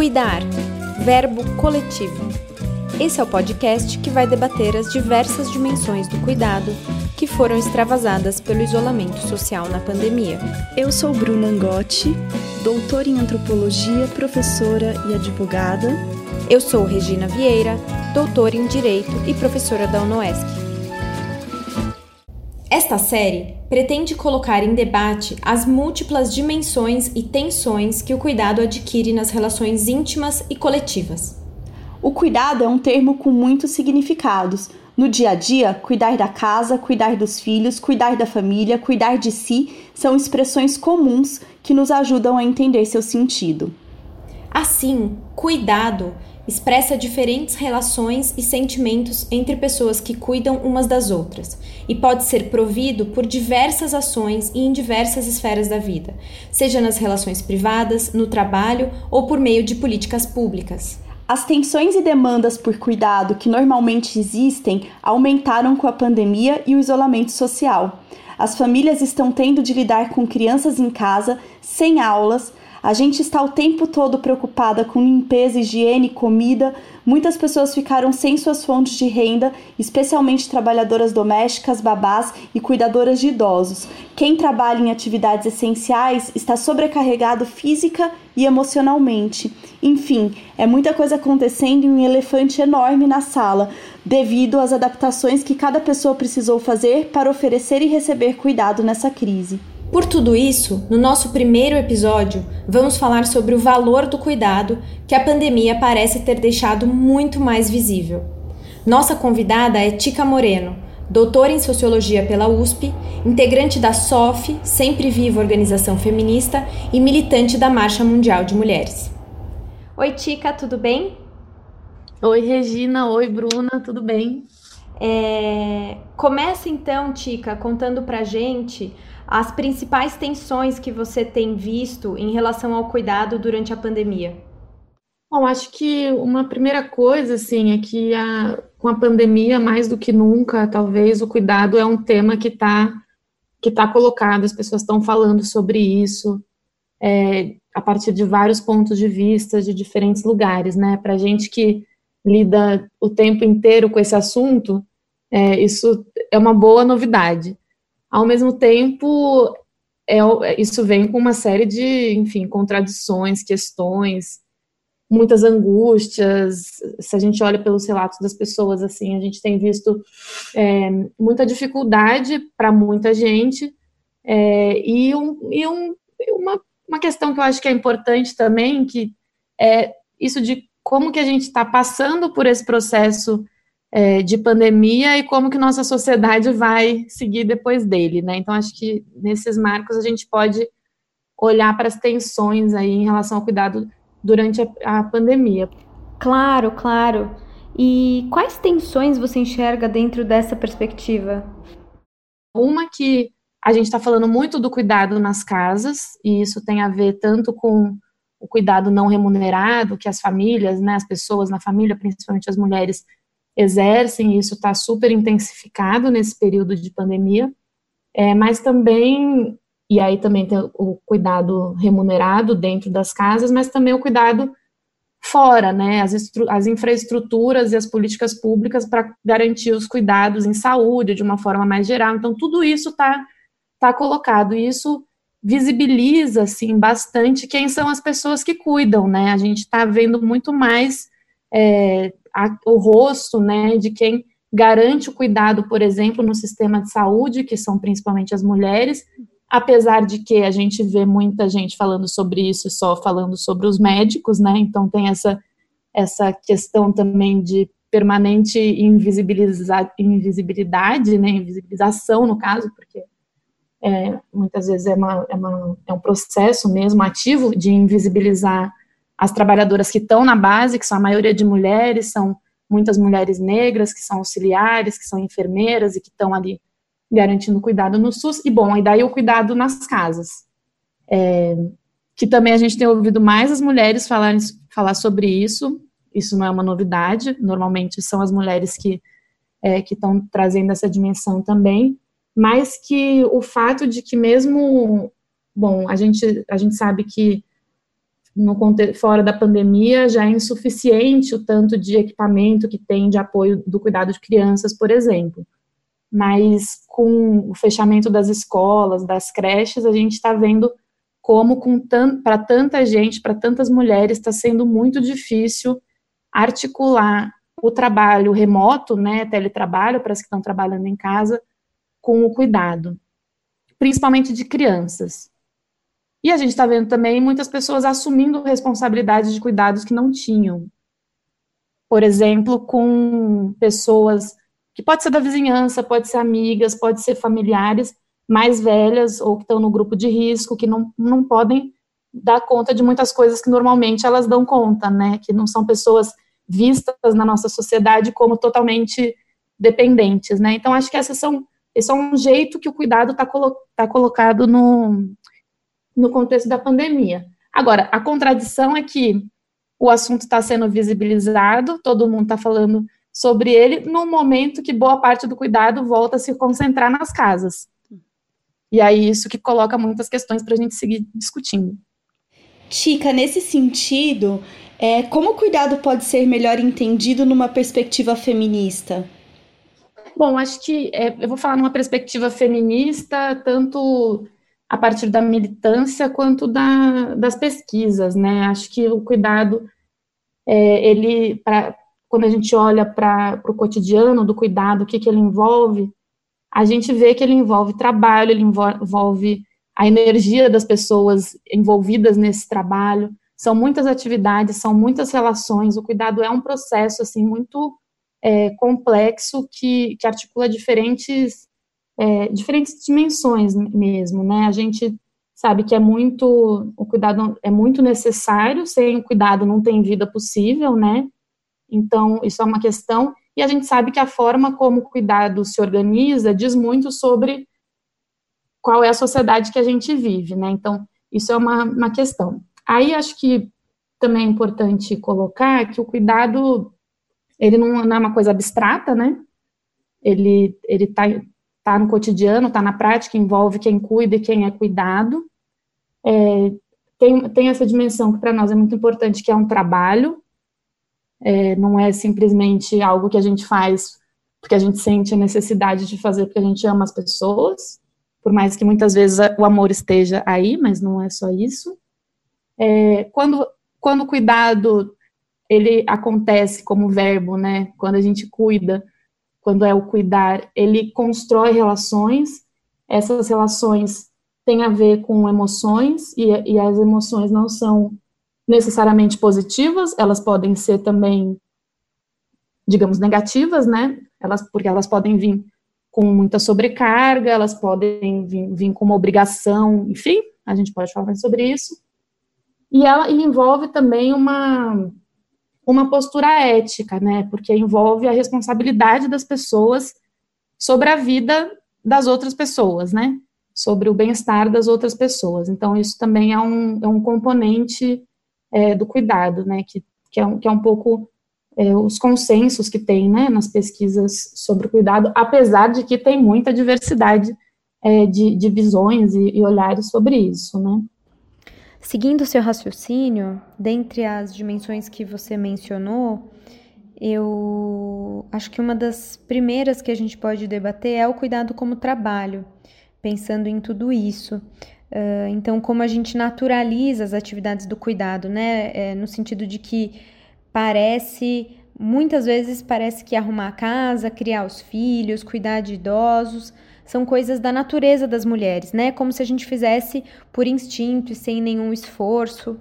Cuidar, verbo coletivo. Esse é o podcast que vai debater as diversas dimensões do cuidado que foram extravasadas pelo isolamento social na pandemia. Eu sou Bruna Angotti, doutora em antropologia, professora e advogada. Eu sou Regina Vieira, doutora em direito e professora da UNOESC. Esta série pretende colocar em debate as múltiplas dimensões e tensões que o cuidado adquire nas relações íntimas e coletivas. O cuidado é um termo com muitos significados. No dia a dia, cuidar da casa, cuidar dos filhos, cuidar da família, cuidar de si são expressões comuns que nos ajudam a entender seu sentido. Assim, cuidado expressa diferentes relações e sentimentos entre pessoas que cuidam umas das outras e pode ser provido por diversas ações e em diversas esferas da vida, seja nas relações privadas, no trabalho ou por meio de políticas públicas. As tensões e demandas por cuidado que normalmente existem aumentaram com a pandemia e o isolamento social. As famílias estão tendo de lidar com crianças em casa, sem aulas, a gente está o tempo todo preocupada com limpeza, higiene, comida. Muitas pessoas ficaram sem suas fontes de renda, especialmente trabalhadoras domésticas, babás e cuidadoras de idosos. Quem trabalha em atividades essenciais está sobrecarregado física e emocionalmente. Enfim, é muita coisa acontecendo e um elefante enorme na sala, devido às adaptações que cada pessoa precisou fazer para oferecer e receber cuidado nessa crise. Por tudo isso, no nosso primeiro episódio, vamos falar sobre o valor do cuidado que a pandemia parece ter deixado muito mais visível. Nossa convidada é Tica Moreno, doutora em sociologia pela USP, integrante da SOF, Sempre Viva Organização Feminista e militante da Marcha Mundial de Mulheres. Oi, Tica, tudo bem? Oi, Regina. Oi, Bruna, tudo bem? É... Começa então, Tica, contando pra gente as principais tensões que você tem visto em relação ao cuidado durante a pandemia? Bom, acho que uma primeira coisa, assim, é que a, com a pandemia, mais do que nunca, talvez, o cuidado é um tema que está que tá colocado, as pessoas estão falando sobre isso, é, a partir de vários pontos de vista, de diferentes lugares, né? Para gente que lida o tempo inteiro com esse assunto, é, isso é uma boa novidade. Ao mesmo tempo, é, isso vem com uma série de, enfim, contradições, questões, muitas angústias. Se a gente olha pelos relatos das pessoas, assim, a gente tem visto é, muita dificuldade para muita gente é, e, um, e um, uma, uma questão que eu acho que é importante também, que é isso de como que a gente está passando por esse processo é, de pandemia e como que nossa sociedade vai seguir depois dele, né? Então acho que nesses marcos a gente pode olhar para as tensões aí em relação ao cuidado durante a, a pandemia. Claro, claro. E quais tensões você enxerga dentro dessa perspectiva? Uma que a gente está falando muito do cuidado nas casas, e isso tem a ver tanto com o cuidado não remunerado, que as famílias, né, as pessoas na família, principalmente as mulheres, exercem, e isso está super intensificado nesse período de pandemia, é, mas também, e aí também tem o cuidado remunerado dentro das casas, mas também o cuidado fora, né, as, as infraestruturas e as políticas públicas para garantir os cuidados em saúde de uma forma mais geral, então tudo isso está tá colocado, e isso visibiliza, assim, bastante quem são as pessoas que cuidam, né, a gente está vendo muito mais é, a, o rosto né, de quem garante o cuidado, por exemplo, no sistema de saúde, que são principalmente as mulheres, apesar de que a gente vê muita gente falando sobre isso e só falando sobre os médicos, né? Então tem essa, essa questão também de permanente invisibilidade, né? Invisibilização, no caso, porque é, muitas vezes é, uma, é, uma, é um processo mesmo ativo de invisibilizar as trabalhadoras que estão na base, que são a maioria de mulheres, são muitas mulheres negras, que são auxiliares, que são enfermeiras e que estão ali garantindo cuidado no SUS, e bom, e daí o cuidado nas casas, é, que também a gente tem ouvido mais as mulheres falarem, falar sobre isso, isso não é uma novidade, normalmente são as mulheres que é, estão trazendo essa dimensão também, mas que o fato de que mesmo, bom, a gente, a gente sabe que no fora da pandemia já é insuficiente o tanto de equipamento que tem de apoio do cuidado de crianças, por exemplo. Mas com o fechamento das escolas, das creches, a gente está vendo como para tanta gente, para tantas mulheres, está sendo muito difícil articular o trabalho remoto, né, teletrabalho, para as que estão trabalhando em casa, com o cuidado, principalmente de crianças. E a gente está vendo também muitas pessoas assumindo responsabilidades de cuidados que não tinham. Por exemplo, com pessoas que pode ser da vizinhança, pode ser amigas, pode ser familiares mais velhas ou que estão no grupo de risco, que não, não podem dar conta de muitas coisas que normalmente elas dão conta, né? Que não são pessoas vistas na nossa sociedade como totalmente dependentes, né? Então acho que essas são esse é um jeito que o cuidado está colo tá colocado no, no contexto da pandemia. Agora, a contradição é que o assunto está sendo visibilizado, todo mundo está falando sobre ele, no momento que boa parte do cuidado volta a se concentrar nas casas. E aí, isso que coloca muitas questões para a gente seguir discutindo. Tica, nesse sentido, é, como o cuidado pode ser melhor entendido numa perspectiva feminista? Bom, acho que é, eu vou falar numa perspectiva feminista, tanto a partir da militância quanto da, das pesquisas, né? Acho que o cuidado, é, ele, pra, quando a gente olha para o cotidiano do cuidado, o que, que ele envolve, a gente vê que ele envolve trabalho, ele envolve a energia das pessoas envolvidas nesse trabalho, são muitas atividades, são muitas relações, o cuidado é um processo, assim, muito é, complexo que, que articula diferentes é, diferentes dimensões mesmo, né? A gente sabe que é muito, o cuidado é muito necessário, sem o cuidado não tem vida possível, né? Então, isso é uma questão, e a gente sabe que a forma como o cuidado se organiza diz muito sobre qual é a sociedade que a gente vive, né? Então, isso é uma, uma questão. Aí, acho que também é importante colocar que o cuidado, ele não, não é uma coisa abstrata, né? Ele, ele tá, está no cotidiano, está na prática, envolve quem cuida e quem é cuidado. É, tem, tem essa dimensão que para nós é muito importante, que é um trabalho, é, não é simplesmente algo que a gente faz porque a gente sente a necessidade de fazer porque a gente ama as pessoas, por mais que muitas vezes o amor esteja aí, mas não é só isso. É, quando, quando o cuidado ele acontece como verbo, né, quando a gente cuida, quando é o cuidar, ele constrói relações, essas relações têm a ver com emoções, e, e as emoções não são necessariamente positivas, elas podem ser também, digamos, negativas, né? Elas, porque elas podem vir com muita sobrecarga, elas podem vir, vir com uma obrigação, enfim, a gente pode falar sobre isso. E ela e envolve também uma uma postura ética, né? Porque envolve a responsabilidade das pessoas sobre a vida das outras pessoas, né? Sobre o bem-estar das outras pessoas. Então, isso também é um, é um componente é, do cuidado, né? Que, que, é, um, que é um pouco é, os consensos que tem, né? Nas pesquisas sobre o cuidado, apesar de que tem muita diversidade é, de, de visões e, e olhares sobre isso, né? Seguindo o seu raciocínio, dentre as dimensões que você mencionou, eu acho que uma das primeiras que a gente pode debater é o cuidado como trabalho, pensando em tudo isso. Uh, então, como a gente naturaliza as atividades do cuidado, né? É, no sentido de que parece, muitas vezes parece que arrumar a casa, criar os filhos, cuidar de idosos, são coisas da natureza das mulheres, né? Como se a gente fizesse por instinto e sem nenhum esforço.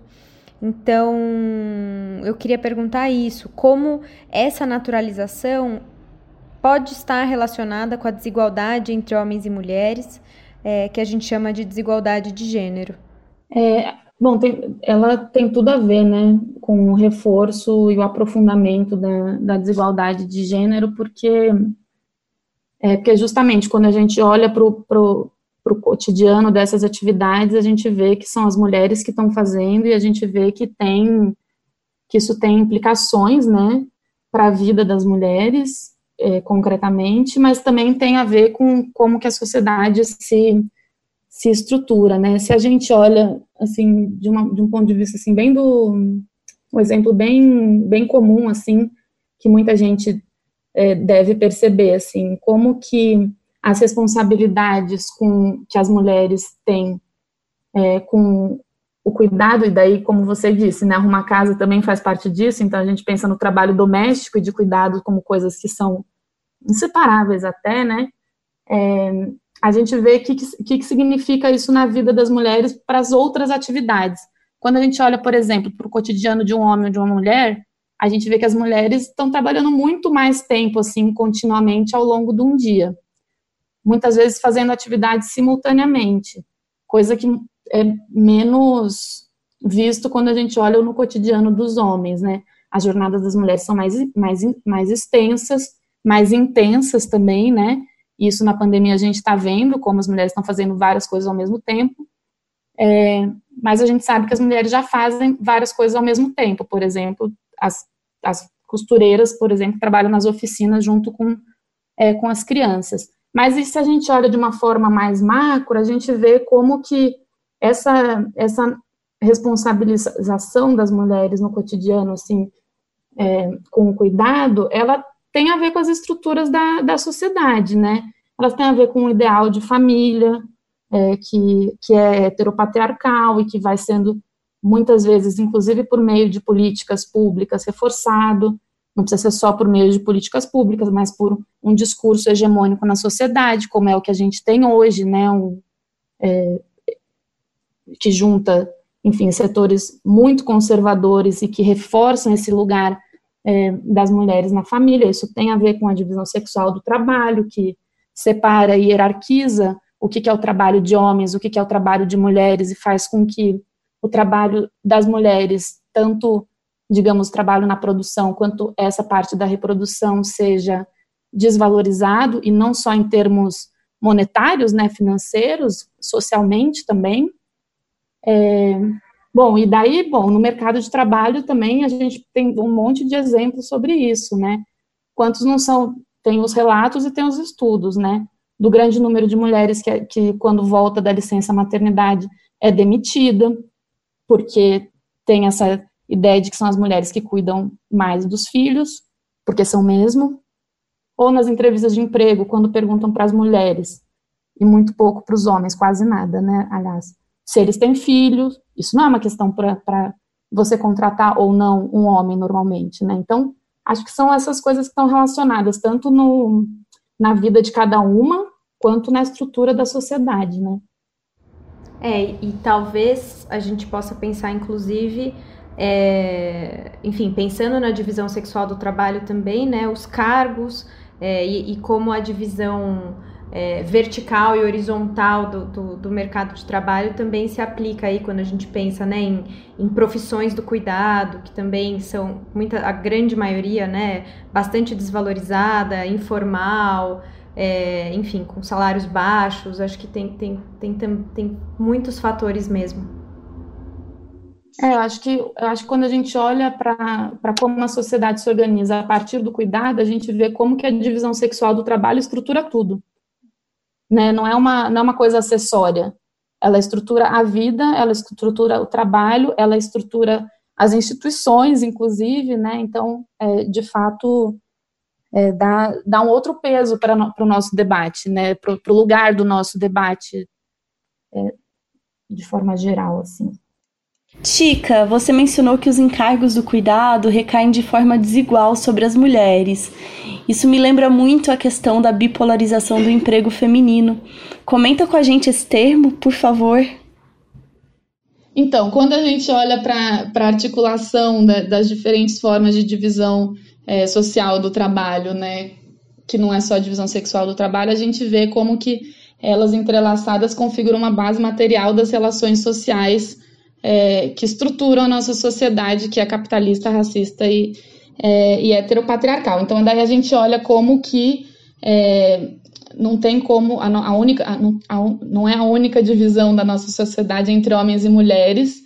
Então, eu queria perguntar isso: como essa naturalização pode estar relacionada com a desigualdade entre homens e mulheres, é, que a gente chama de desigualdade de gênero? É, bom, tem, ela tem tudo a ver, né, com o reforço e o aprofundamento da, da desigualdade de gênero, porque é, porque justamente quando a gente olha para o cotidiano dessas atividades, a gente vê que são as mulheres que estão fazendo e a gente vê que tem que isso tem implicações, né, para a vida das mulheres, é, concretamente, mas também tem a ver com como que a sociedade se, se estrutura, né? Se a gente olha, assim, de, uma, de um ponto de vista, assim, bem do... Um exemplo bem, bem comum, assim, que muita gente é, deve perceber, assim, como que as responsabilidades com, que as mulheres têm é, com o cuidado, e daí, como você disse, né, arrumar casa também faz parte disso, então a gente pensa no trabalho doméstico e de cuidado como coisas que são inseparáveis até, né, é, a gente vê o que, que, que significa isso na vida das mulheres para as outras atividades. Quando a gente olha, por exemplo, para o cotidiano de um homem ou de uma mulher, a gente vê que as mulheres estão trabalhando muito mais tempo, assim, continuamente ao longo de um dia. Muitas vezes fazendo atividades simultaneamente, coisa que é menos visto quando a gente olha no cotidiano dos homens, né? As jornadas das mulheres são mais, mais, mais extensas, mais intensas também, né? Isso na pandemia a gente está vendo, como as mulheres estão fazendo várias coisas ao mesmo tempo. É, mas a gente sabe que as mulheres já fazem várias coisas ao mesmo tempo. Por exemplo, as, as costureiras, por exemplo, trabalham nas oficinas junto com, é, com as crianças. Mas e se a gente olha de uma forma mais macro, a gente vê como que essa, essa responsabilização das mulheres no cotidiano, assim, é, com o cuidado, ela tem a ver com as estruturas da, da sociedade, né? Elas têm a ver com o ideal de família, é, que, que é heteropatriarcal e que vai sendo, muitas vezes, inclusive por meio de políticas públicas, reforçado. Não precisa ser só por meio de políticas públicas, mas por um discurso hegemônico na sociedade, como é o que a gente tem hoje, né? Um, é, que junta, enfim, setores muito conservadores e que reforçam esse lugar é, das mulheres na família. Isso tem a ver com a divisão sexual do trabalho, que separa e hierarquiza o que, é o trabalho de homens, o que é o trabalho de mulheres, e faz com que o trabalho das mulheres, tanto, digamos, trabalho na produção, quanto essa parte da reprodução, seja desvalorizado, e não só em termos monetários, né, financeiros, socialmente também, é, bom, e daí, bom, no mercado de trabalho também a gente tem um monte de exemplos sobre isso, né? Quantos não são, tem os relatos e tem os estudos, né? Do grande número de mulheres que, que quando volta da licença maternidade é demitida, porque tem essa ideia de que são as mulheres que cuidam mais dos filhos, porque são mesmo, ou nas entrevistas de emprego, quando perguntam para as mulheres, e muito pouco para os homens, quase nada, né, aliás, se eles têm filhos, isso não é uma questão para você contratar ou não um homem normalmente, né? Então, acho que são essas coisas que estão relacionadas, tanto no, na vida de cada uma, quanto na estrutura da sociedade, né? É, e talvez a gente possa pensar, inclusive, é, enfim, pensando na divisão sexual do trabalho também, né, os cargos é, e, e, como a divisão é, vertical e horizontal do, do, do, mercado de trabalho também se aplica aí quando a gente pensa né, em, em profissões do cuidado, que também são, muita, a grande maioria, né, bastante desvalorizada, informal, é, enfim, com salários baixos, acho que tem, tem, tem, tem, tem muitos fatores mesmo. É, eu acho que, eu acho que quando a gente olha para como a sociedade se organiza a partir do cuidado, a gente vê como que a divisão sexual do trabalho estrutura tudo né? Não é uma, não é uma coisa acessória. Ela estrutura a vida, ela estrutura o trabalho, ela estrutura as instituições, inclusive, né? Então, é, de fato, é, dá, dá um outro peso para o nosso debate, né? Para o lugar do nosso debate, é, de forma geral, assim. Tica, você mencionou que os encargos do cuidado recaem de forma desigual sobre as mulheres. Isso me lembra muito a questão da bipolarização do emprego feminino. Comenta com a gente esse termo, por favor. Então, quando a gente olha para a articulação da, das diferentes formas de divisão é, social do trabalho, né, que não é só a divisão sexual do trabalho, a gente vê como que elas entrelaçadas configuram uma base material das relações sociais é, que estruturam a nossa sociedade, que é capitalista, racista e, é, e heteropatriarcal. Então, daí a gente olha como que é, não tem como, a, a única, a, a, não é a única divisão da nossa sociedade entre homens e mulheres,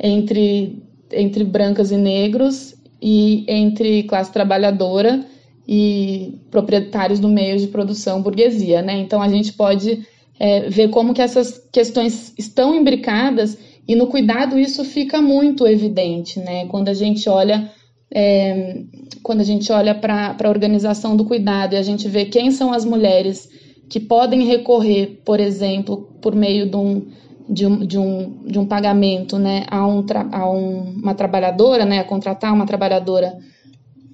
entre, entre brancas e negros, e entre classe trabalhadora e proprietários do meio de produção burguesia, né? Então a gente pode é, ver como que essas questões estão imbricadas e no cuidado isso fica muito evidente, né? Quando a gente olha é, quando a gente olha para a organização do cuidado e a gente vê quem são as mulheres que podem recorrer, por exemplo, por meio de um, de um, de um, de um pagamento né, a, um, a um, uma trabalhadora, né, a contratar uma trabalhadora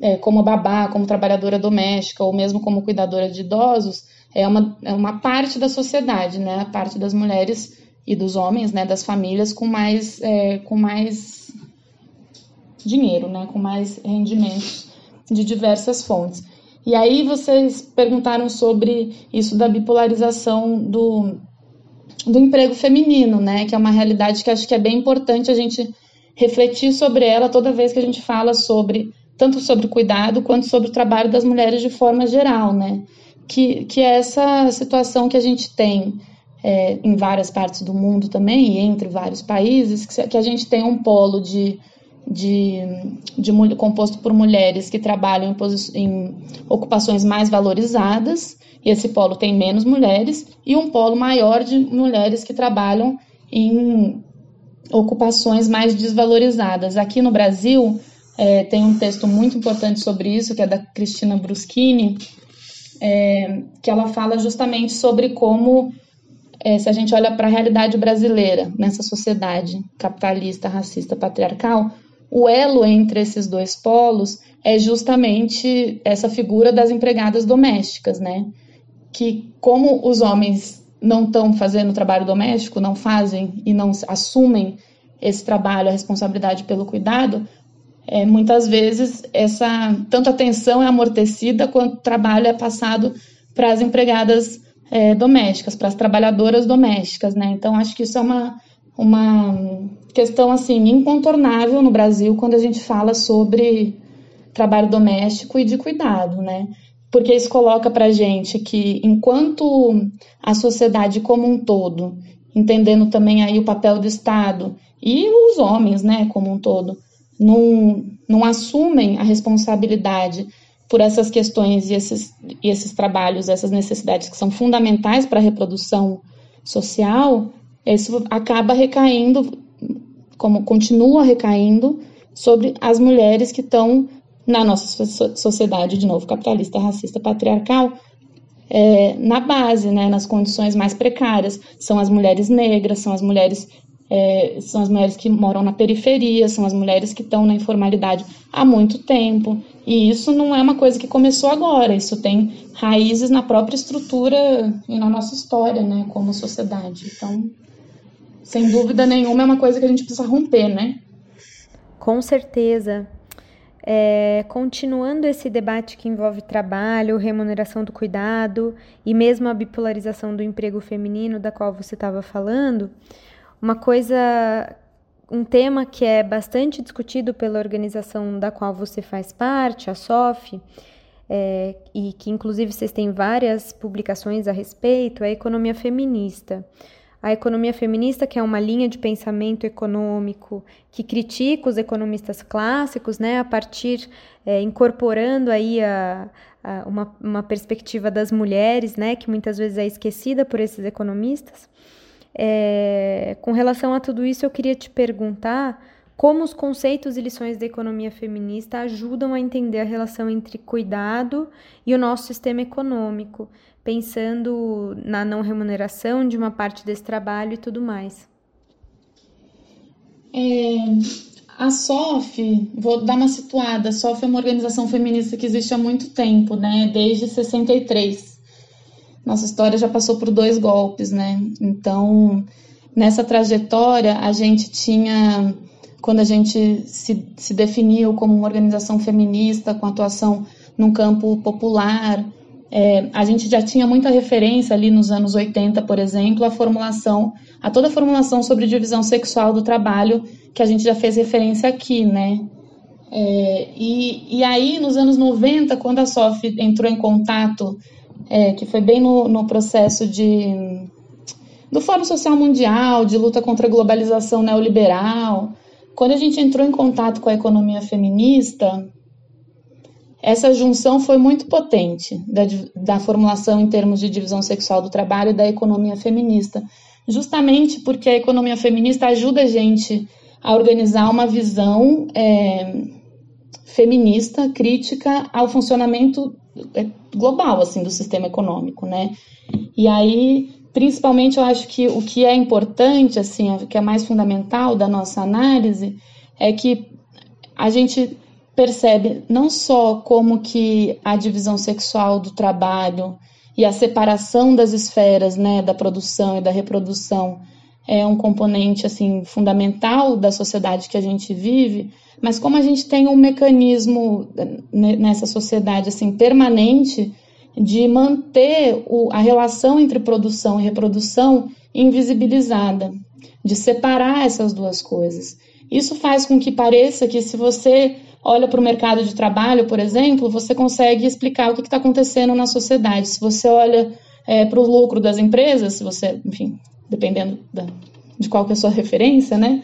é, como babá, como trabalhadora doméstica ou mesmo como cuidadora de idosos, é uma, é uma parte da sociedade, né, a parte das mulheres e dos homens, né, das famílias com mais, é, com mais dinheiro, né, com mais rendimentos de diversas fontes. E aí vocês perguntaram sobre isso da bipolarização do, do emprego feminino, né, que é uma realidade que acho que é bem importante a gente refletir sobre ela toda vez que a gente fala sobre tanto sobre cuidado quanto sobre o trabalho das mulheres de forma geral, né? Que, que é essa situação que a gente tem é, em várias partes do mundo também, e entre vários países, que, que a gente tem um polo de de, de, composto por mulheres que trabalham em, em, ocupações mais valorizadas, e esse polo tem menos mulheres, e um polo maior de mulheres que trabalham em ocupações mais desvalorizadas. Aqui no Brasil, é, tem um texto muito importante sobre isso, que é da Cristina Bruschini, é, que ela fala justamente sobre como, é, se a gente olha para a realidade brasileira, nessa sociedade capitalista, racista, patriarcal, o elo entre esses dois polos é justamente essa figura das empregadas domésticas, né? Que como os homens não estão fazendo trabalho doméstico, não fazem e não assumem esse trabalho, a responsabilidade pelo cuidado, é, muitas vezes essa tanto atenção é amortecida quanto o trabalho é passado para as empregadas é, domésticas, para as trabalhadoras domésticas, né? Então acho que isso é uma uma questão assim incontornável no Brasil quando a gente fala sobre trabalho doméstico e de cuidado, né? Porque isso coloca para gente que enquanto a sociedade como um todo, entendendo também aí o papel do Estado e os homens, né, como um todo, não, não assumem a responsabilidade por essas questões e esses, e esses trabalhos, essas necessidades que são fundamentais para a reprodução social, isso acaba recaindo, como continua recaindo, sobre as mulheres que estão na nossa sociedade, de novo, capitalista, racista, patriarcal, é, na base, né, nas condições mais precárias. São as mulheres negras, são as mulheres é, são as mulheres que moram na periferia, são as mulheres que estão na informalidade há muito tempo. E isso não é uma coisa que começou agora, isso tem raízes na própria estrutura e na nossa história, né, como sociedade. Então, sem dúvida nenhuma, é uma coisa que a gente precisa romper, né? Com certeza. É, continuando esse debate que envolve trabalho, remuneração do cuidado e mesmo a bipolarização do emprego feminino, da qual você estava falando, uma coisa, um tema que é bastante discutido pela organização da qual você faz parte, a SOF, é, e que inclusive vocês têm várias publicações a respeito, é a economia feminista. A economia feminista, que é uma linha de pensamento econômico que critica os economistas clássicos, né, a partir, é, incorporando aí a, a, uma, uma perspectiva das mulheres, né, que muitas vezes é esquecida por esses economistas. É, com relação a tudo isso, eu queria te perguntar como os conceitos e lições da economia feminista ajudam a entender a relação entre cuidado e o nosso sistema econômico, pensando na não remuneração de uma parte desse trabalho e tudo mais. É, a SOF, vou dar uma situada, a SOF é uma organização feminista que existe há muito tempo, né, desde 63. Nossa história já passou por dois golpes, né, então nessa trajetória a gente tinha, quando a gente se, se definiu como uma organização feminista com atuação num campo popular, é, a gente já tinha muita referência ali nos anos 80, por exemplo, a formulação, a toda a formulação sobre divisão sexual do trabalho, que a gente já fez referência aqui, né? É, e, e aí, nos anos 90, quando a SOF entrou em contato, é, que foi bem no, no processo de, do Fórum Social Mundial, de luta contra a globalização neoliberal, quando a gente entrou em contato com a economia feminista, essa junção foi muito potente da, da formulação em termos de divisão sexual do trabalho e da economia feminista, justamente porque a economia feminista ajuda a gente a organizar uma visão é, feminista, crítica ao funcionamento é, global assim do sistema econômico, né? E aí, principalmente, eu acho que o que é importante, assim, o que é mais fundamental da nossa análise é que a gente percebe não só como que a divisão sexual do trabalho e a separação das esferas, né, da produção e da reprodução é um componente assim fundamental da sociedade que a gente vive, mas como a gente tem um mecanismo nessa sociedade assim permanente de manter o, a relação entre produção e reprodução invisibilizada, de separar essas duas coisas. Isso faz com que pareça que se você olha para o mercado de trabalho, por exemplo, você consegue explicar o que está acontecendo na sociedade. Se você olha é, para o lucro das empresas, se você, enfim, dependendo da, de qual que é a sua referência, né?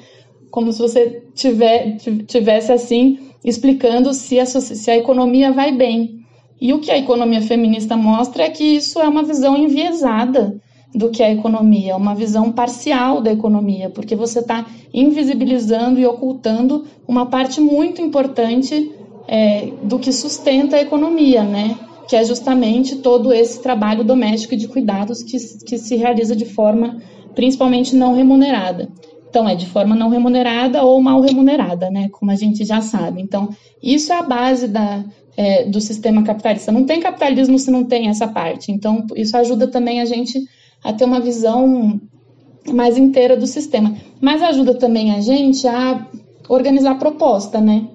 Como se você tiver, tivesse assim explicando se a, se a economia vai bem. E o que a economia feminista mostra é que isso é uma visão enviesada do que é a economia, uma visão parcial da economia, porque você está invisibilizando e ocultando uma parte muito importante é, do que sustenta a economia, né? Que é justamente todo esse trabalho doméstico e de cuidados que, que se realiza de forma principalmente não remunerada. Então, é de forma não remunerada ou mal remunerada, né? Como a gente já sabe. Então, isso é a base da, é, do sistema capitalista. Não tem capitalismo se não tem essa parte. Então, isso ajuda também a gente a ter uma visão mais inteira do sistema. Mas ajuda também a gente a organizar a proposta, né?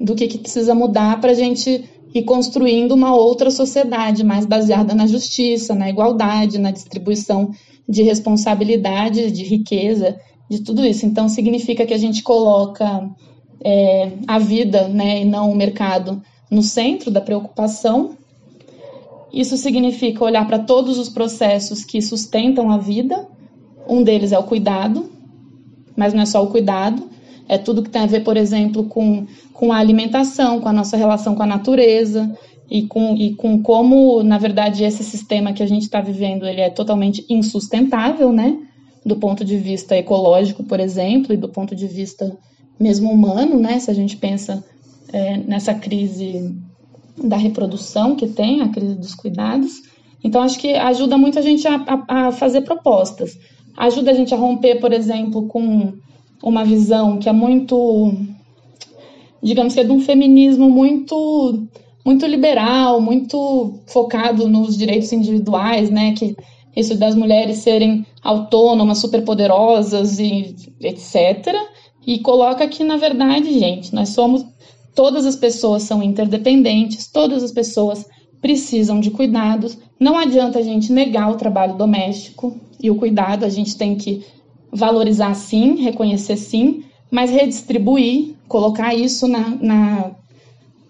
Do que, que precisa mudar para a gente ir construindo uma outra sociedade mais baseada na justiça, na igualdade, na distribuição de responsabilidade, de riqueza, de tudo isso. Então, significa que a gente coloca é, a vida né, e não o mercado no centro da preocupação isso significa olhar para todos os processos que sustentam a vida. Um deles é o cuidado, mas não é só o cuidado, é tudo que tem a ver, por exemplo, com, com a alimentação, com a nossa relação com a natureza e com, e com como, na verdade, esse sistema que a gente está vivendo ele é totalmente insustentável, né? Do ponto de vista ecológico, por exemplo, e do ponto de vista mesmo humano, né? Se a gente pensa é, nessa crise da reprodução que tem, a crise dos cuidados. Então, acho que ajuda muito a gente a, a, a fazer propostas. Ajuda a gente a romper, por exemplo, com uma visão que é muito, digamos que é de um feminismo muito muito liberal, muito focado nos direitos individuais, né, que isso das mulheres serem autônomas, superpoderosas e etc. E coloca que na verdade, gente, nós somos Todas as pessoas são interdependentes, todas as pessoas precisam de cuidados. Não adianta a gente negar o trabalho doméstico e o cuidado, a gente tem que valorizar sim, reconhecer sim, mas redistribuir, colocar isso na, na,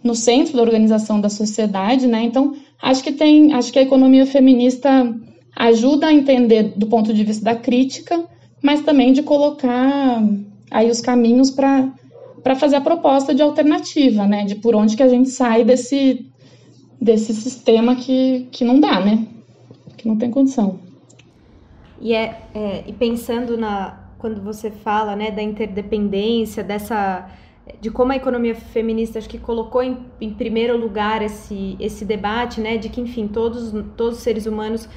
no centro da organização da sociedade, né? Então, acho que tem, acho que a economia feminista ajuda a entender do ponto de vista da crítica, mas também de colocar aí os caminhos para para fazer a proposta de alternativa, né? De por onde que a gente sai desse, desse sistema que, que não dá, né? Que não tem condição. E, é, é, e pensando na quando você fala né, da interdependência, dessa de como a economia feminista acho que colocou em, em primeiro lugar esse, esse debate, né, de que enfim todos todos os seres humanos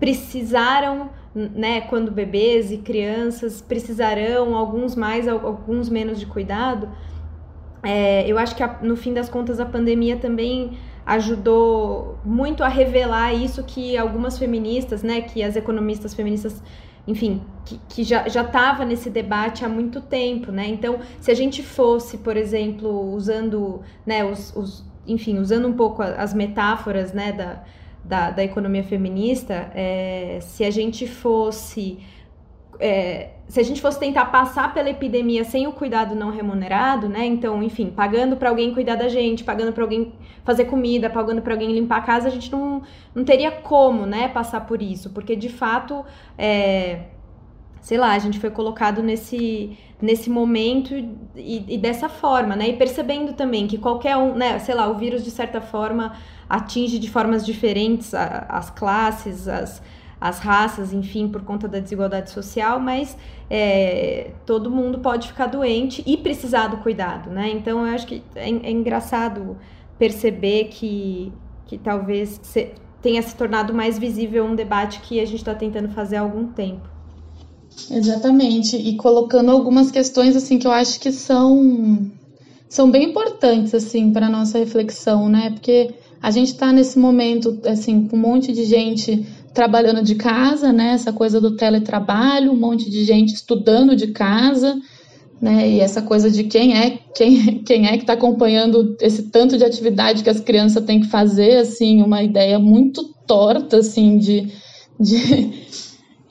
precisaram, né, quando bebês e crianças precisarão, alguns mais, alguns menos de cuidado. É, eu acho que a, no fim das contas a pandemia também ajudou muito a revelar isso que algumas feministas, né, que as economistas feministas, enfim, que, que já estava nesse debate há muito tempo, né? Então, se a gente fosse, por exemplo, usando, né, os, os enfim, usando um pouco as metáforas, né, da, da, da economia feminista, é, se a gente fosse. É, se a gente fosse tentar passar pela epidemia sem o cuidado não remunerado, né? Então, enfim, pagando para alguém cuidar da gente, pagando para alguém fazer comida, pagando para alguém limpar a casa, a gente não, não teria como, né, passar por isso, porque de fato é, sei lá, a gente foi colocado nesse, nesse momento e, e, dessa forma, né? E percebendo também que qualquer um, né, sei lá, o vírus de certa forma atinge de formas diferentes as classes, as, as raças, enfim, por conta da desigualdade social, mas é, todo mundo pode ficar doente e precisar do cuidado, né? Então eu acho que é, é engraçado perceber que, que talvez se, tenha se tornado mais visível um debate que a gente está tentando fazer há algum tempo. Exatamente, e colocando algumas questões assim que eu acho que são são bem importantes assim para nossa reflexão, né? Porque a gente está nesse momento assim com um monte de gente trabalhando de casa, né? Essa coisa do teletrabalho, um monte de gente estudando de casa, né? E essa coisa de quem é quem, quem é que está acompanhando esse tanto de atividade que as crianças têm que fazer, assim, uma ideia muito torta, assim, de, de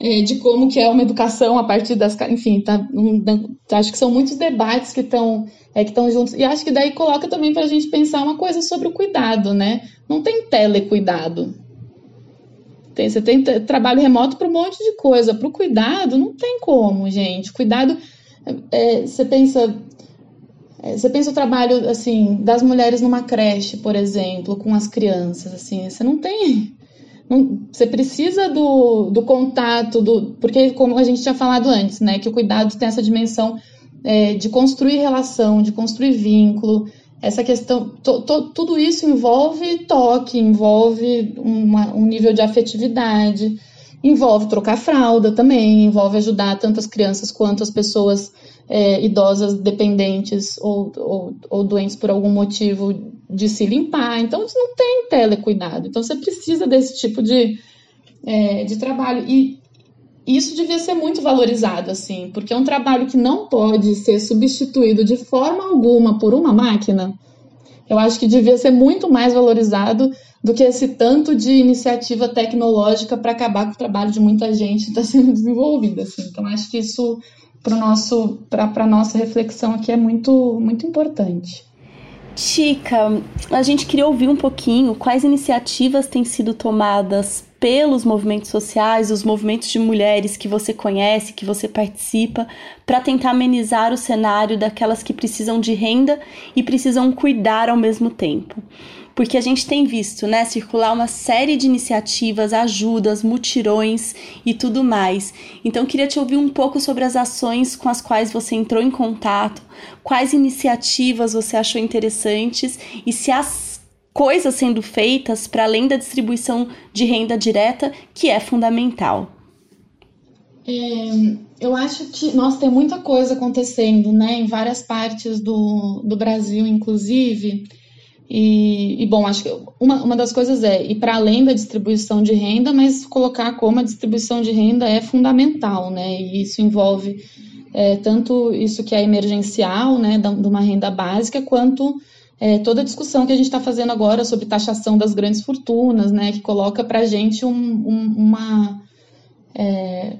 é, de como que é uma educação a partir das, enfim, tá, um, acho que são muitos debates que estão é, que estão juntos e acho que daí coloca também para a gente pensar uma coisa sobre o cuidado, né? Não tem telecuidado. Tem, você tem trabalho remoto para um monte de coisa, para o cuidado não tem como, gente. Cuidado, é, você pensa é, você pensa o trabalho assim das mulheres numa creche, por exemplo, com as crianças, assim, você não tem você precisa do, do contato, do, porque como a gente tinha falado antes, né, que o cuidado tem essa dimensão é, de construir relação, de construir vínculo, essa questão, to, to, tudo isso envolve toque, envolve uma, um nível de afetividade, envolve trocar fralda também, envolve ajudar tanto as crianças quanto as pessoas é, idosas dependentes ou, ou, ou, doentes por algum motivo de se limpar. Então, isso não tem telecuidado. Então, você precisa desse tipo de, é, de trabalho. E isso devia ser muito valorizado, assim, porque é um trabalho que não pode ser substituído de forma alguma por uma máquina. Eu acho que devia ser muito mais valorizado do que esse tanto de iniciativa tecnológica para acabar com o trabalho de muita gente está sendo desenvolvida. Assim. Então, acho que isso para para nossa reflexão aqui é muito muito importante. Tica, a gente queria ouvir um pouquinho quais iniciativas têm sido tomadas pelos movimentos sociais, os movimentos de mulheres que você conhece, que você participa, para tentar amenizar o cenário daquelas que precisam de renda e precisam cuidar ao mesmo tempo porque a gente tem visto, né, circular uma série de iniciativas, ajudas, mutirões e tudo mais. Então queria te ouvir um pouco sobre as ações com as quais você entrou em contato, quais iniciativas você achou interessantes e se as coisas sendo feitas para além da distribuição de renda direta, que é fundamental. É, eu acho que, nossa, tem muita coisa acontecendo, né, em várias partes do, do Brasil, inclusive. E, e, bom, acho que uma, uma das coisas é ir para além da distribuição de renda, mas colocar como a distribuição de renda é fundamental, né? E isso envolve é, tanto isso que é emergencial, né, de uma renda básica, quanto é, toda a discussão que a gente está fazendo agora sobre taxação das grandes fortunas, né, que coloca para a gente um, um, uma, é,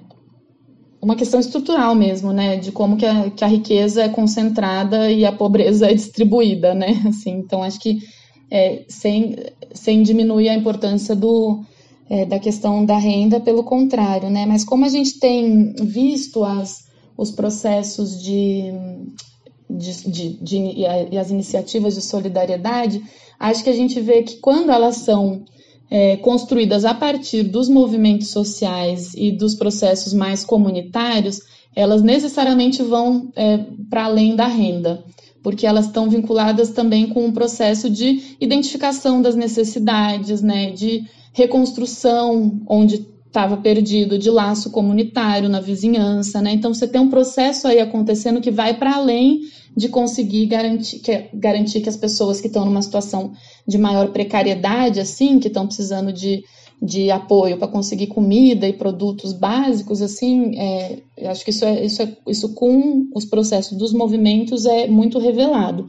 uma questão estrutural mesmo, né, de como que a, que a riqueza é concentrada e a pobreza é distribuída, né, assim, então acho que é, sem, sem diminuir a importância do, é, da questão da renda, pelo contrário, né, mas como a gente tem visto as, os processos de, de, de, de e as iniciativas de solidariedade, acho que a gente vê que quando elas são é, construídas a partir dos movimentos sociais e dos processos mais comunitários, elas necessariamente vão é, para além da renda, porque elas estão vinculadas também com um processo de identificação das necessidades, né, de reconstrução onde estava perdido, de laço comunitário na vizinhança, né? Então você tem um processo aí acontecendo que vai para além de conseguir garantir que, garantir que as pessoas que estão numa situação de maior precariedade, assim, que estão precisando de, de apoio para conseguir comida e produtos básicos, assim, é, acho que isso, é, isso, é, isso com os processos dos movimentos é muito revelado.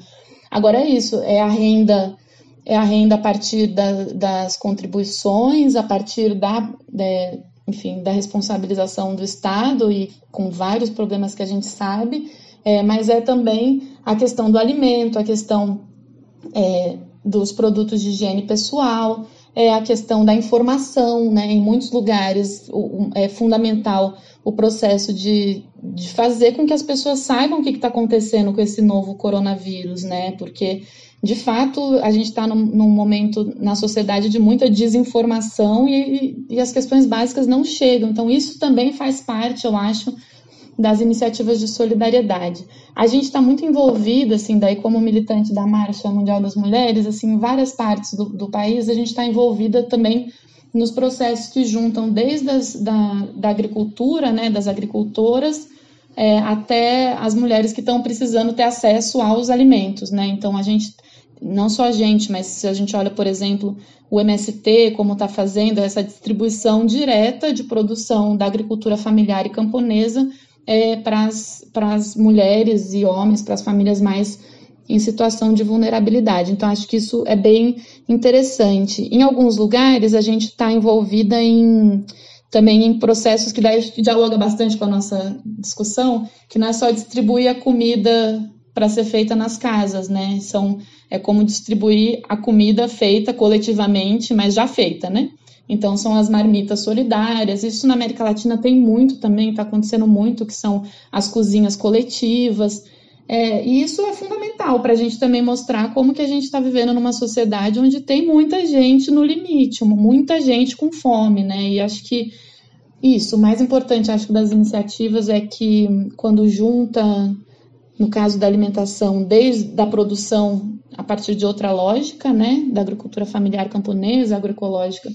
Agora é isso, é a renda é a renda a partir da, das contribuições, a partir da, de, enfim, da responsabilização do Estado e com vários problemas que a gente sabe, é, mas é também a questão do alimento, a questão é, dos produtos de higiene pessoal, é a questão da informação, né? Em muitos lugares é fundamental o processo de, de fazer com que as pessoas saibam o que está acontecendo com esse novo coronavírus, né? Porque, de fato, a gente está num, num, momento na sociedade de muita desinformação e, e as questões básicas não chegam. Então, isso também faz parte, eu acho, das iniciativas de solidariedade. A gente está muito envolvida, assim, daí como militante da Marcha Mundial das Mulheres, assim, em várias partes do, do país, a gente está envolvida também nos processos que juntam desde as, da, da agricultura, né, das agricultoras, é, até as mulheres que estão precisando ter acesso aos alimentos, né? Então a gente, não só a gente, mas se a gente olha, por exemplo, o MST, como está fazendo essa distribuição direta de produção da agricultura familiar e camponesa é, para as mulheres e homens, para as famílias mais em situação de vulnerabilidade. Então, acho que isso é bem interessante. Em alguns lugares, a gente está envolvida em também em processos que daí dialoga bastante com a nossa discussão, que não é só distribuir a comida para ser feita nas casas, né? São é como distribuir a comida feita coletivamente, mas já feita, né? Então, são as marmitas solidárias. Isso na América Latina tem muito também, está acontecendo muito, que são as cozinhas coletivas. É, e isso é fundamental para a gente também mostrar como que a gente está vivendo numa sociedade onde tem muita gente no limite, muita gente com fome, né? E acho que isso, o mais importante, acho das iniciativas é que quando junta, no caso da alimentação, desde a produção a partir de outra lógica, né? Da agricultura familiar camponesa, agroecológica,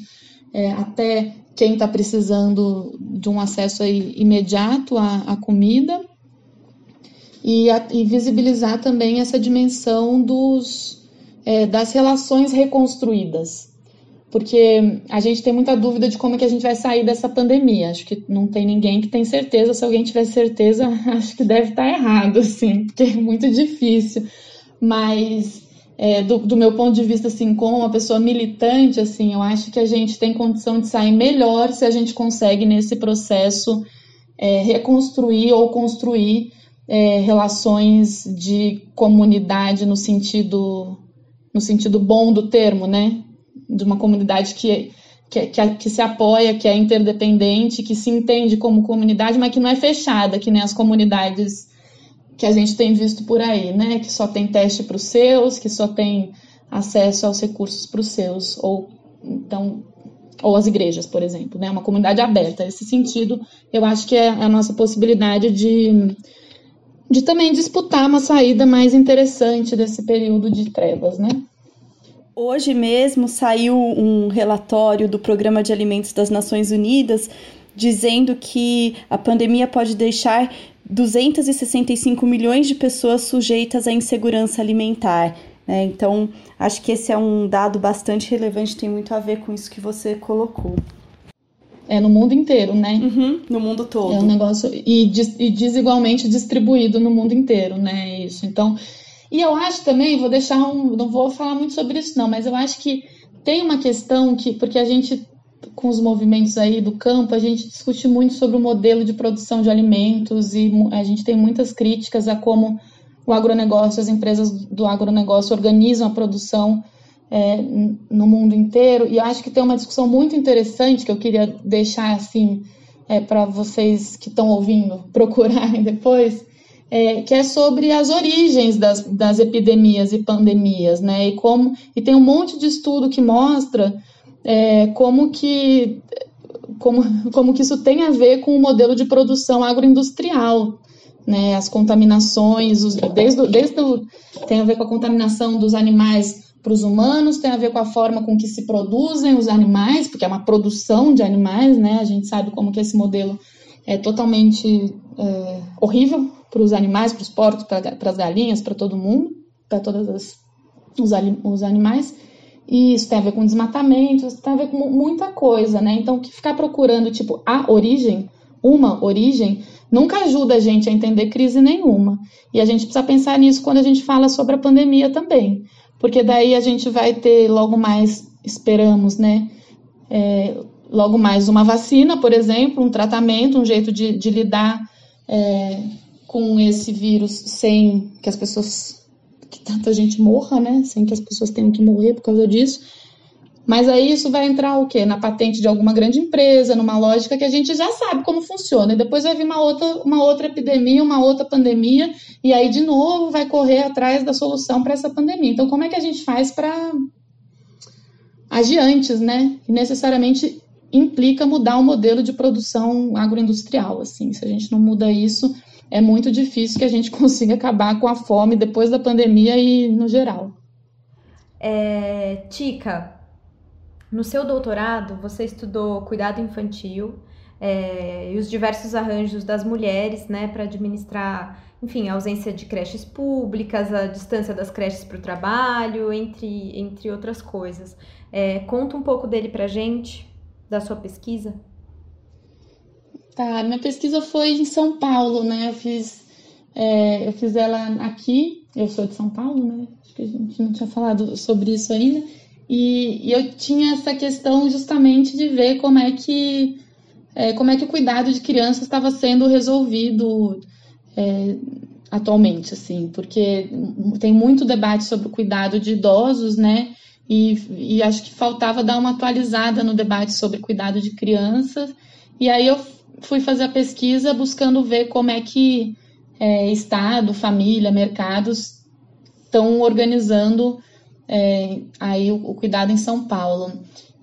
é, até quem está precisando de um acesso imediato à, à comida e, a, e, visibilizar também essa dimensão dos, é, das relações reconstruídas. Porque a gente tem muita dúvida de como é que a gente vai sair dessa pandemia. Acho que não tem ninguém que tem certeza. Se alguém tiver certeza, acho que deve estar errado, assim, porque é muito difícil. Mas é, do, do, meu ponto de vista, assim, como uma pessoa militante, assim, eu acho que a gente tem condição de sair melhor se a gente consegue, nesse processo, é, reconstruir ou construir é, relações de comunidade no sentido, no sentido bom do termo, né? De uma comunidade que, que, que, que se apoia, que é interdependente, que se entende como comunidade, mas que não é fechada, que nem as comunidades que a gente tem visto por aí, né? Que só tem teste para os seus, que só tem acesso aos recursos para os seus, ou então ou as igrejas, por exemplo, né? Uma comunidade aberta. Nesse sentido, eu acho que é a nossa possibilidade de, de também disputar uma saída mais interessante desse período de trevas, né? Hoje mesmo saiu um relatório do Programa de Alimentos das Nações Unidas dizendo que a pandemia pode deixar 265 milhões de pessoas sujeitas à insegurança alimentar. Né? Então, acho que esse é um dado bastante relevante, tem muito a ver com isso que você colocou. É no mundo inteiro, né? Uhum, no mundo todo. É um negócio. E, e desigualmente distribuído no mundo inteiro, né? Isso. Então. E eu acho também, vou deixar um. Não vou falar muito sobre isso, não, mas eu acho que tem uma questão que. Porque a gente com os movimentos aí do campo, a gente discute muito sobre o modelo de produção de alimentos e a gente tem muitas críticas a como o agronegócio, as empresas do agronegócio organizam a produção é, no mundo inteiro. E acho que tem uma discussão muito interessante que eu queria deixar assim é, para vocês que estão ouvindo procurarem depois, é, que é sobre as origens das, das epidemias e pandemias, né? E como e tem um monte de estudo que mostra é, como que como, como que isso tem a ver com o modelo de produção agroindustrial, né? As contaminações, os, desde, desde o, tem a ver com a contaminação dos animais para os humanos, tem a ver com a forma com que se produzem os animais, porque é uma produção de animais, né? A gente sabe como que esse modelo é totalmente é, horrível para os animais, para os porcos, para as galinhas, para todo mundo, para todos os, os animais. E isso tem a ver com desmatamento, isso tem a ver com muita coisa, né? Então, que ficar procurando, tipo, a origem, uma origem, nunca ajuda a gente a entender crise nenhuma. E a gente precisa pensar nisso quando a gente fala sobre a pandemia também. Porque daí a gente vai ter logo mais, esperamos, né? É, logo mais uma vacina, por exemplo, um tratamento, um jeito de, de lidar é, com esse vírus sem que as pessoas que tanta gente morra, né? Sem que as pessoas tenham que morrer por causa disso. Mas aí isso vai entrar o quê? Na patente de alguma grande empresa, numa lógica que a gente já sabe como funciona. E depois vai vir uma outra, uma outra epidemia, uma outra pandemia, e aí de novo vai correr atrás da solução para essa pandemia. Então, como é que a gente faz para agir antes, né? E necessariamente implica mudar o modelo de produção agroindustrial. Assim, se a gente não muda isso, é muito difícil que a gente consiga acabar com a fome depois da pandemia e no geral. É, Tica, no seu doutorado, você estudou cuidado infantil é, e os diversos arranjos das mulheres, né, para administrar, enfim, a ausência de creches públicas, a distância das creches para o trabalho, entre, entre outras coisas. É, conta um pouco dele para gente, da sua pesquisa. Tá, minha pesquisa foi em São Paulo, né? Eu fiz, é, eu fiz ela aqui. Eu sou de São Paulo, né? Acho que a gente não tinha falado sobre isso ainda. E, e eu tinha essa questão justamente de ver como é que é, como é que o cuidado de crianças estava sendo resolvido é, atualmente, assim, porque tem muito debate sobre o cuidado de idosos, né? E, e, acho que faltava dar uma atualizada no debate sobre cuidado de crianças. E aí eu fui fazer a pesquisa buscando ver como é que é, Estado, família, mercados estão organizando é, aí o, o, cuidado em São Paulo.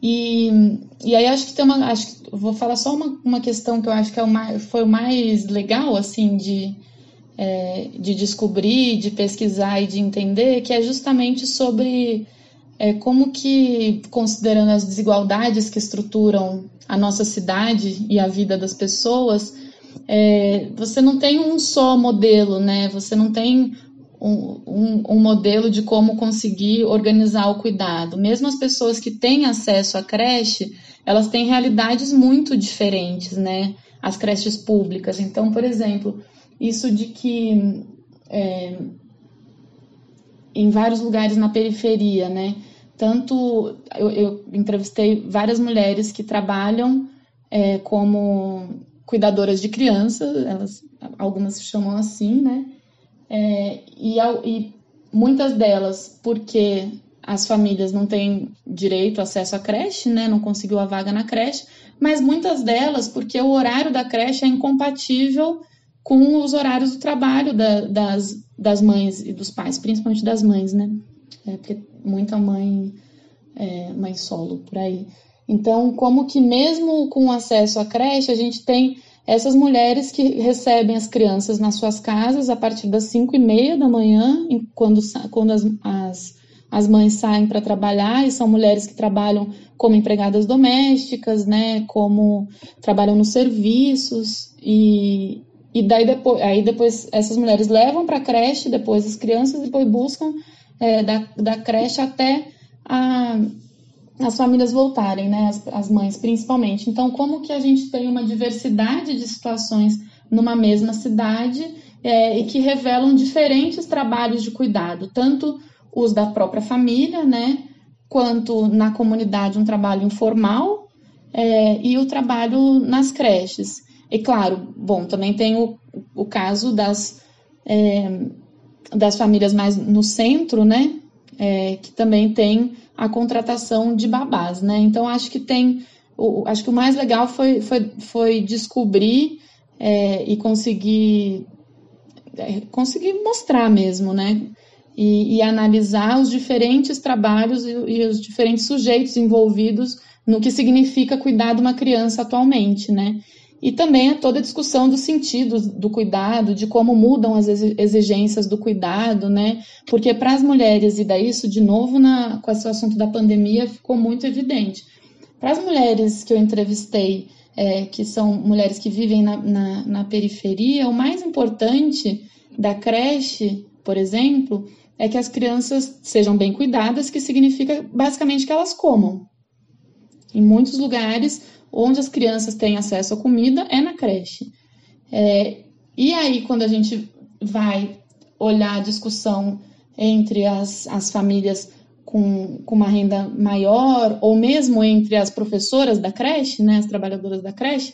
E, e aí acho que tem uma. Acho, vou falar só uma, uma questão que eu acho que é o mais, foi o mais legal assim de, é, de descobrir, de pesquisar e de entender, que é justamente sobre é, como que, considerando as desigualdades que estruturam a nossa cidade e a vida das pessoas, é, você não tem um só modelo, né? Você não tem um, um, um, modelo de como conseguir organizar o cuidado. Mesmo as pessoas que têm acesso à creche, elas têm realidades muito diferentes, né? As creches públicas. Então, por exemplo, isso de que é, em vários lugares na periferia, né? Tanto eu, eu entrevistei várias mulheres que trabalham é, como cuidadoras de crianças, elas algumas se chamam assim, né? É, e, e muitas delas, porque as famílias não têm direito, acesso à creche, né? Não conseguiu a vaga na creche, mas muitas delas porque o horário da creche é incompatível com os horários do trabalho da, das, das mães e dos pais, principalmente das mães, né? É, porque muita mãe, é, mãe solo por aí. Então, como que mesmo com acesso à creche, a gente tem essas mulheres que recebem as crianças nas suas casas a partir das 5 e meia da manhã, quando, quando as, as, as mães saem para trabalhar, e são mulheres que trabalham como empregadas domésticas, né, como trabalham nos serviços, e, e daí depois, aí depois essas mulheres levam para a creche, depois as crianças, depois buscam é, da, da creche até a, as famílias voltarem, né, as, as mães principalmente. Então, como que a gente tem uma diversidade de situações numa mesma cidade é, e que revelam diferentes trabalhos de cuidado, tanto os da própria família, né, quanto na comunidade um trabalho informal é, e o trabalho nas creches. E claro, bom, também tem o, o caso das, é, das famílias mais no centro, né, é, que também tem a contratação de babás, né? Então acho que tem, o, acho que o mais legal foi, foi, foi descobrir é, e conseguir é, conseguir mostrar mesmo, né? E, e, analisar os diferentes trabalhos e, e os diferentes sujeitos envolvidos no que significa cuidar de uma criança atualmente, né? E também toda a discussão do sentido do cuidado, de como mudam as exigências do cuidado, né? Porque para as mulheres, e daí isso de novo na, com esse assunto da pandemia ficou muito evidente. Para as mulheres que eu entrevistei, é, que são mulheres que vivem na, na, na periferia, o mais importante da creche, por exemplo, é que as crianças sejam bem cuidadas, que significa basicamente que elas comam. Em muitos lugares, onde as crianças têm acesso à comida é na creche. É, e aí, quando a gente vai olhar a discussão entre as, as famílias com, com uma renda maior, ou mesmo entre as professoras da creche, né, as trabalhadoras da creche,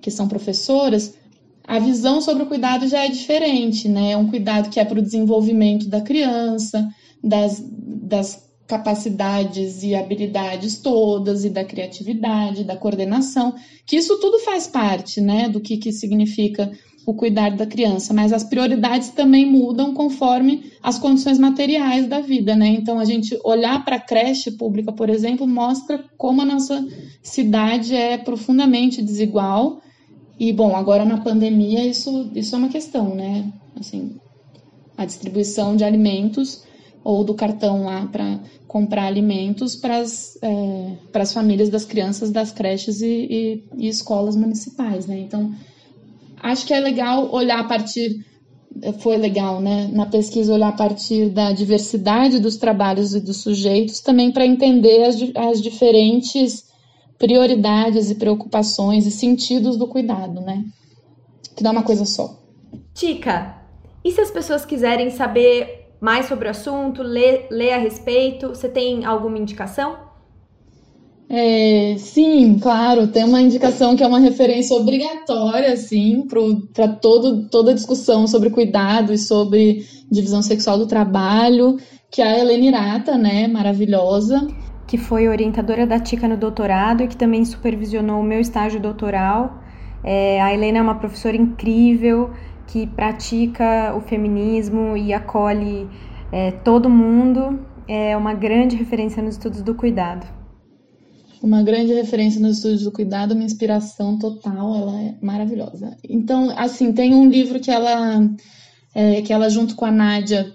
que são professoras, a visão sobre o cuidado já é diferente, né? É um cuidado que é para o desenvolvimento da criança, das, das capacidades e habilidades todas, e da criatividade, da coordenação, que isso tudo faz parte, né, do que, que significa o cuidar da criança, mas as prioridades também mudam conforme as condições materiais da vida, né? Então a gente olhar para a creche pública, por exemplo, mostra como a nossa cidade é profundamente desigual. E bom, agora na pandemia isso isso é uma questão, né? Assim, a distribuição de alimentos ou do cartão lá para comprar alimentos para as é, famílias das crianças das creches e, e, e escolas municipais, né? Então acho que é legal olhar a partir foi legal, né, na pesquisa olhar a partir da diversidade dos trabalhos e dos sujeitos, também para entender as, as diferentes prioridades e preocupações e sentidos do cuidado, né? Que não é uma coisa só. Tica, e se as pessoas quiserem saber mais sobre o assunto, ler, ler a respeito, você tem alguma indicação? É, sim, claro, tem uma indicação que é uma referência obrigatória, assim, para toda discussão sobre cuidado e sobre divisão sexual do trabalho, que é a Helena Irata, né, maravilhosa. Que foi orientadora da TICA no doutorado e que também supervisionou o meu estágio doutoral. É, a Helena é uma professora incrível que pratica o feminismo e acolhe é, todo mundo. É uma grande referência nos estudos do cuidado uma grande referência nos estudos do cuidado, uma inspiração total, ela é maravilhosa. Então, assim, tem um livro que ela, é, que ela junto com a Nádia,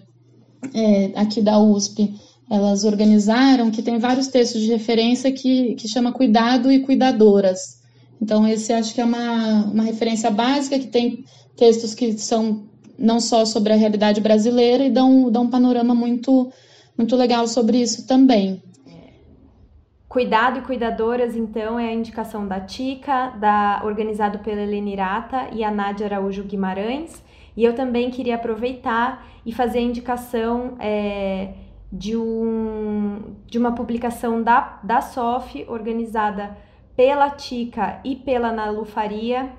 é, aqui da USP, elas organizaram, que tem vários textos de referência que, que chama Cuidado e Cuidadoras. Então, esse acho que é uma, uma referência básica, que tem textos que são não só sobre a realidade brasileira e dão, dão um panorama muito, muito legal sobre isso também. Cuidado e Cuidadoras, então, é a indicação da TICA, da, organizado pela Helena Irata e a Nádia Araújo Guimarães. E eu também queria aproveitar e fazer a indicação é, de, um, de uma publicação da, da SOF, organizada pela TICA e pela Nalu Faria,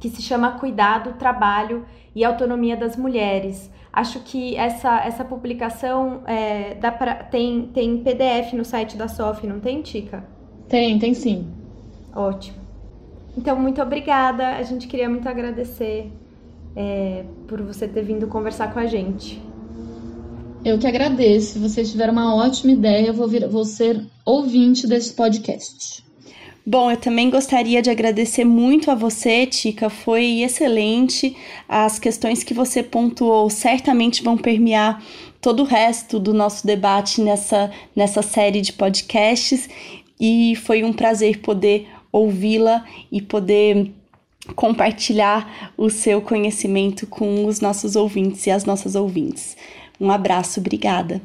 que se chama Cuidado, Trabalho e Autonomia das Mulheres. Acho que essa, essa publicação é, dá pra, tem, tem PDF no site da SOF, não tem, Tica? Tem, tem sim. Ótimo. Então, muito obrigada. A gente queria muito agradecer é, por você ter vindo conversar com a gente. Eu que agradeço. Se vocês tiveram uma ótima ideia, eu vou, vir, vou ser ouvinte desse podcast. Bom, eu também gostaria de agradecer muito a você, Tica. Foi excelente. As questões que você pontuou certamente vão permear todo o resto do nosso debate nessa, nessa série de podcasts. E foi um prazer poder ouvi-la e poder compartilhar o seu conhecimento com os nossos ouvintes e as nossas ouvintes. Um abraço, obrigada.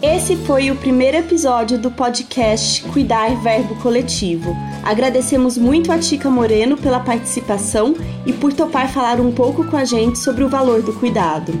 Esse foi o primeiro episódio do podcast Cuidar Verbo Coletivo. Agradecemos muito a Tica Moreno pela participação e por topar falar um pouco com a gente sobre o valor do cuidado.